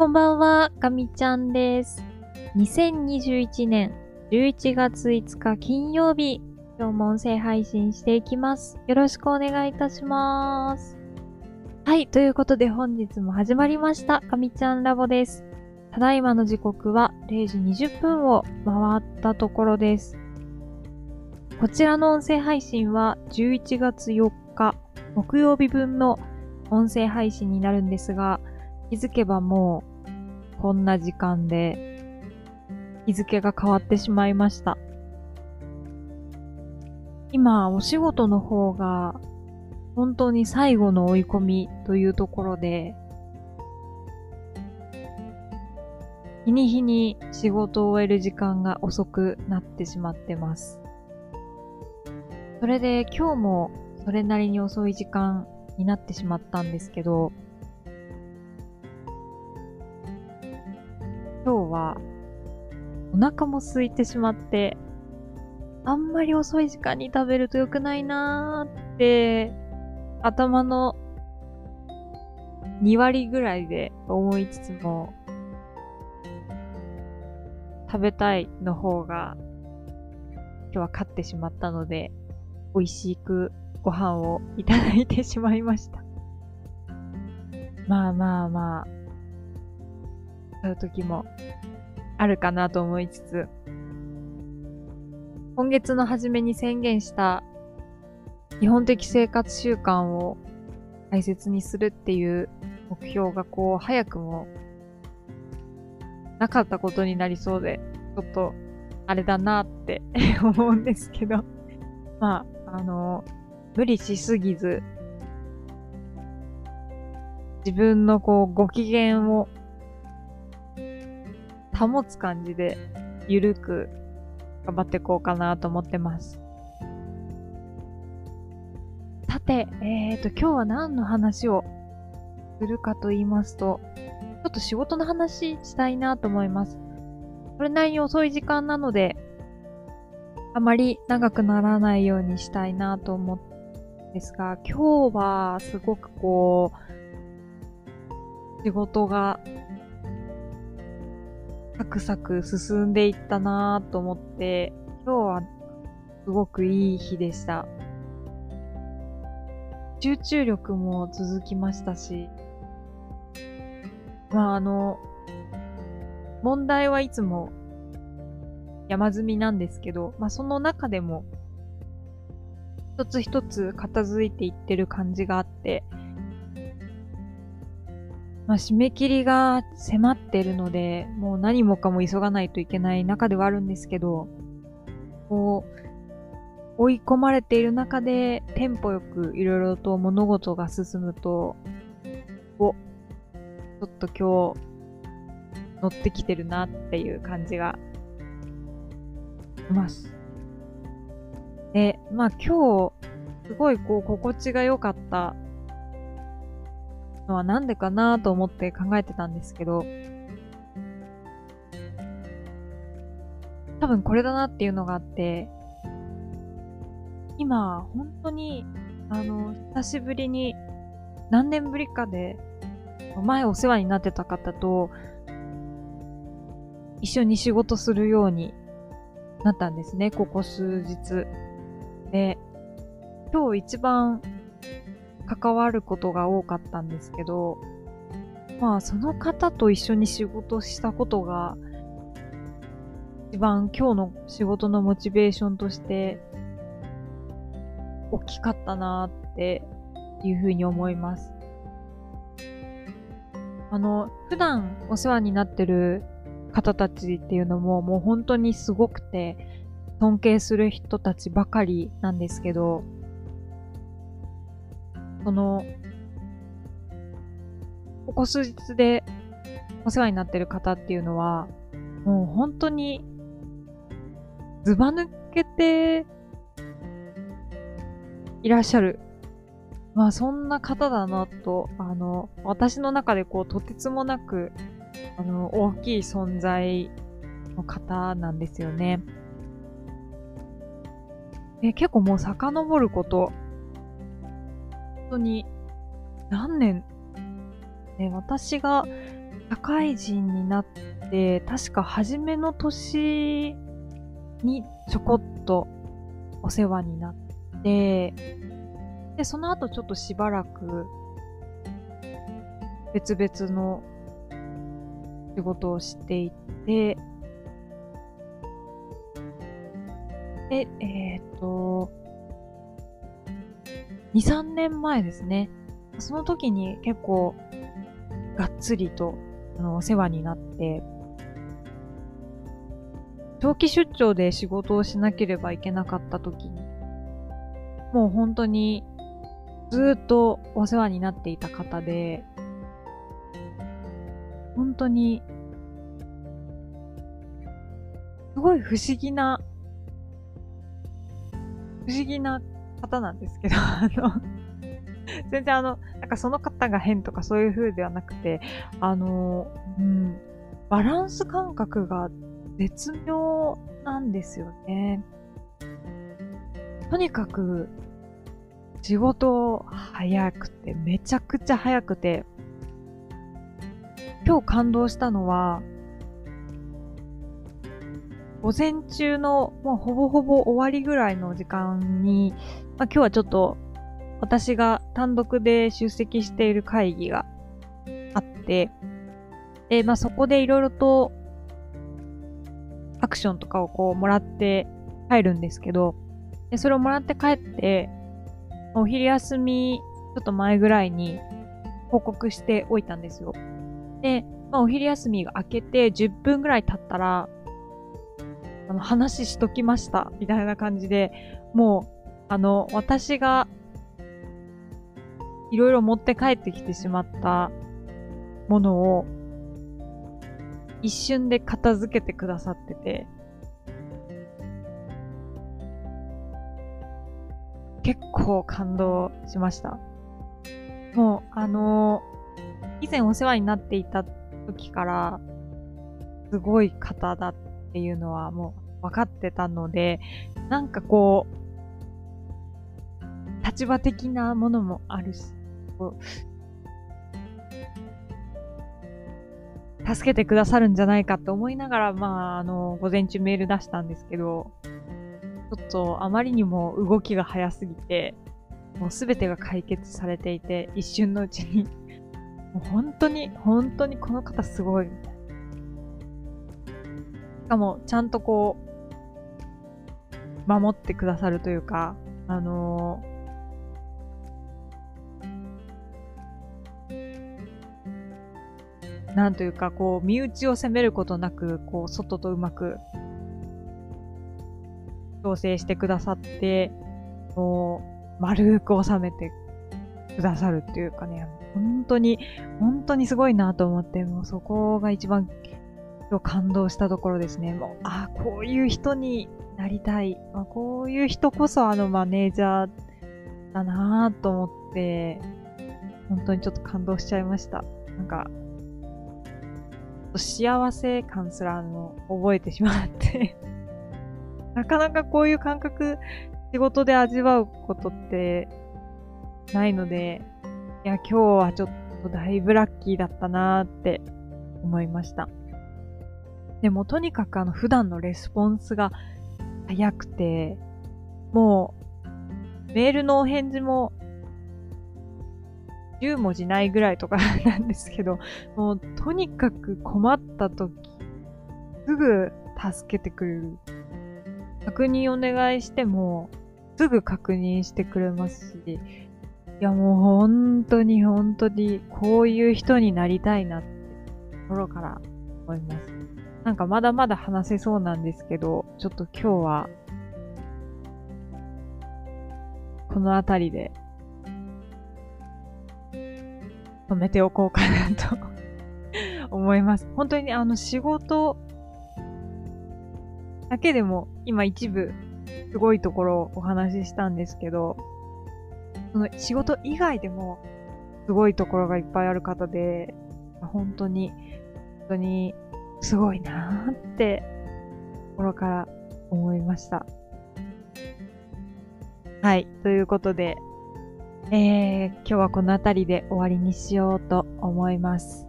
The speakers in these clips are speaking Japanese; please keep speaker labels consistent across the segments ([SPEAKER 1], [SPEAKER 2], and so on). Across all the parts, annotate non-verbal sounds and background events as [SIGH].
[SPEAKER 1] こんばんは、かみちゃんです。2021年11月5日金曜日、今日も音声配信していきます。よろしくお願いいたします。はい、ということで本日も始まりました、かみちゃんラボです。ただいまの時刻は0時20分を回ったところです。こちらの音声配信は11月4日木曜日分の音声配信になるんですが、気づけばもうこんな時間で日付が変わってしまいました。今、お仕事の方が本当に最後の追い込みというところで、日に日に仕事を終える時間が遅くなってしまってます。それで今日もそれなりに遅い時間になってしまったんですけど、今日はお腹も空いてしまって、あんまり遅い時間に食べると良くないなーって、頭の2割ぐらいで思いつつも、食べたいの方が今日は勝ってしまったので、美味しくご飯をいただいてしまいました。まあまあまあ、う時もあるかなと思いつつ、今月の初めに宣言した基本的生活習慣を大切にするっていう目標がこう早くもなかったことになりそうで、ちょっとあれだなって [LAUGHS] 思うんですけど、まあ、あの、無理しすぎず、自分のこう、ご機嫌を保つ感じで、ゆるく頑張っていこうかなと思ってます。さて、えーと、今日は何の話をするかと言いますと、ちょっと仕事の話したいなと思います。それなりに遅い時間なので、あまり長くならないようにしたいなと思うんですが、今日はすごくこう、仕事がサクサク進んでいったなぁと思って、今日はすごくいい日でした。集中力も続きましたし、まああの、問題はいつも山積みなんですけど、まあその中でも一つ一つ片付いていってる感じがあって、まあ締め切りが迫ってるので、もう何もかも急がないといけない中ではあるんですけど、こう、追い込まれている中でテンポよくいろいろと物事が進むと、お、ちょっと今日乗ってきてるなっていう感じがします。で、まあ今日、すごいこう心地が良かったのはなんでかなと思って考えてたんですけど、多分これだなっていうのがあって、今、本当に、あの、久しぶりに、何年ぶりかで、前お世話になってた方と、一緒に仕事するようになったんですね、ここ数日。で、今日一番関わることが多かったんですけど、まあその方と一緒に仕事したことが、一番今日の仕事のモチベーションとして大きかったなっていうふうに思います。あの、普段お世話になってる方たちっていうのももう本当にすごくて尊敬する人たちばかりなんですけど、その、ここ数日でお世話になってる方っていうのは、もう本当にずば抜けていらっしゃる。まあそんな方だなと、あの、私の中でこうとてつもなく、あの、大きい存在の方なんですよね。え、結構もう遡ること、当に何年、ね、私が社会人になって、確か初めの年にちょこっとお世話になって、で、その後ちょっとしばらく別々の仕事をしていて、で、えっ、と、2、3年前ですね。その時に結構がっつりとあのお世話になって、長期出張で仕事をしなければいけなかった時に、もう本当にずっとお世話になっていた方で、本当に、すごい不思議な、不思議な方なんですけど、[LAUGHS] あの全然あの、なんかその方が変とかそういう風ではなくて、あの、うん、バランス感覚が絶妙なんですよね。とにかく、仕事早くて、めちゃくちゃ早くて、今日感動したのは、午前中のもうほぼほぼ終わりぐらいの時間に、まあ、今日はちょっと私が単独で出席している会議があって、で、まあ、そこでいろいろとアクションとかをこうもらって帰るんですけど、でそれをもらって帰って、お昼休みちょっと前ぐらいに報告しておいたんですよ。で、まあ、お昼休みが明けて10分ぐらい経ったら、あの、話しときました、みたいな感じで、もう、あの、私が、いろいろ持って帰ってきてしまったものを、一瞬で片付けてくださってて、結構感動しました。もう、あの以前お世話になっていた時から、すごい方だっっていうのはもう分かってたので、なんかこう、立場的なものもあるし、助けてくださるんじゃないかって思いながら、まあ、あの、午前中メール出したんですけど、ちょっとあまりにも動きが早すぎて、もうすべてが解決されていて、一瞬のうちにもう本当に、本当にこの方すごい。しかも、ちゃんとこう、守ってくださるというか、あのー、なんというか、こう、身内を責めることなく、こう、外とうまく、調整してくださって、こう、丸く収めてくださるっていうかね、本当に、本当にすごいなと思って、もうそこが一番感動したところですね。もう、ああ、こういう人になりたい。まあ、こういう人こそあのマネージャーだなぁと思って、本当にちょっと感動しちゃいました。なんか、幸せ感すらあの覚えてしまって [LAUGHS] なかなかこういう感覚仕事で味わうことってないので、いや、今日はちょっとだいぶラッキーだったなーって思いました。でもとにかくあの普段のレスポンスが早くて、もうメールのお返事も10文字ないぐらいとか [LAUGHS] なんですけど、もうとにかく困った時、すぐ助けてくれる。確認お願いしても、すぐ確認してくれますし、いやもう本当に本当にこういう人になりたいなってところから思います。なんかまだまだ話せそうなんですけど、ちょっと今日はこの辺りで止めておこうかなと [LAUGHS] 思います。本当にあの仕事だけでも今一部すごいところをお話ししたんですけど、その仕事以外でもすごいところがいっぱいある方で、本当に、本当にすごいなーって心から思いました。はい。ということで、えー、今日はこの辺りで終わりにしようと思います。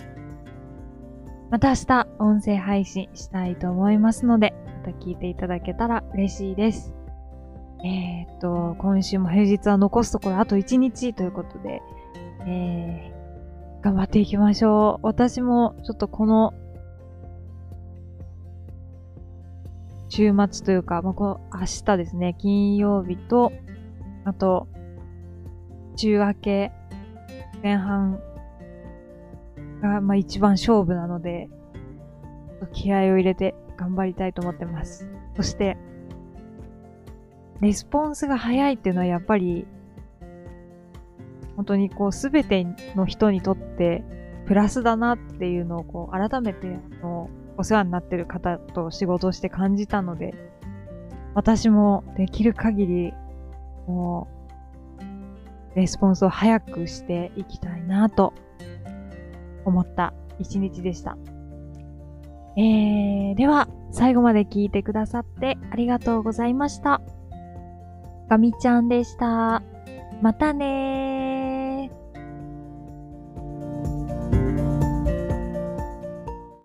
[SPEAKER 1] また明日音声配信したいと思いますので、また聞いていただけたら嬉しいです。えー、っと、今週も平日は残すところあと1日ということで、えー、頑張っていきましょう。私もちょっとこの週末というか、まあ、この明日ですね、金曜日と、あと、週明け、前半が、まあ、一番勝負なので、気合を入れて頑張りたいと思ってます。そして、レスポンスが早いっていうのはやっぱり、本当にこうすべての人にとってプラスだなっていうのをこう改めてあのお世話になってる方と仕事をして感じたので、私もできる限り、もう、レスポンスを早くしていきたいなと思った一日でした。えー、では、最後まで聞いてくださってありがとうございました。ガミちゃんでした。またねー。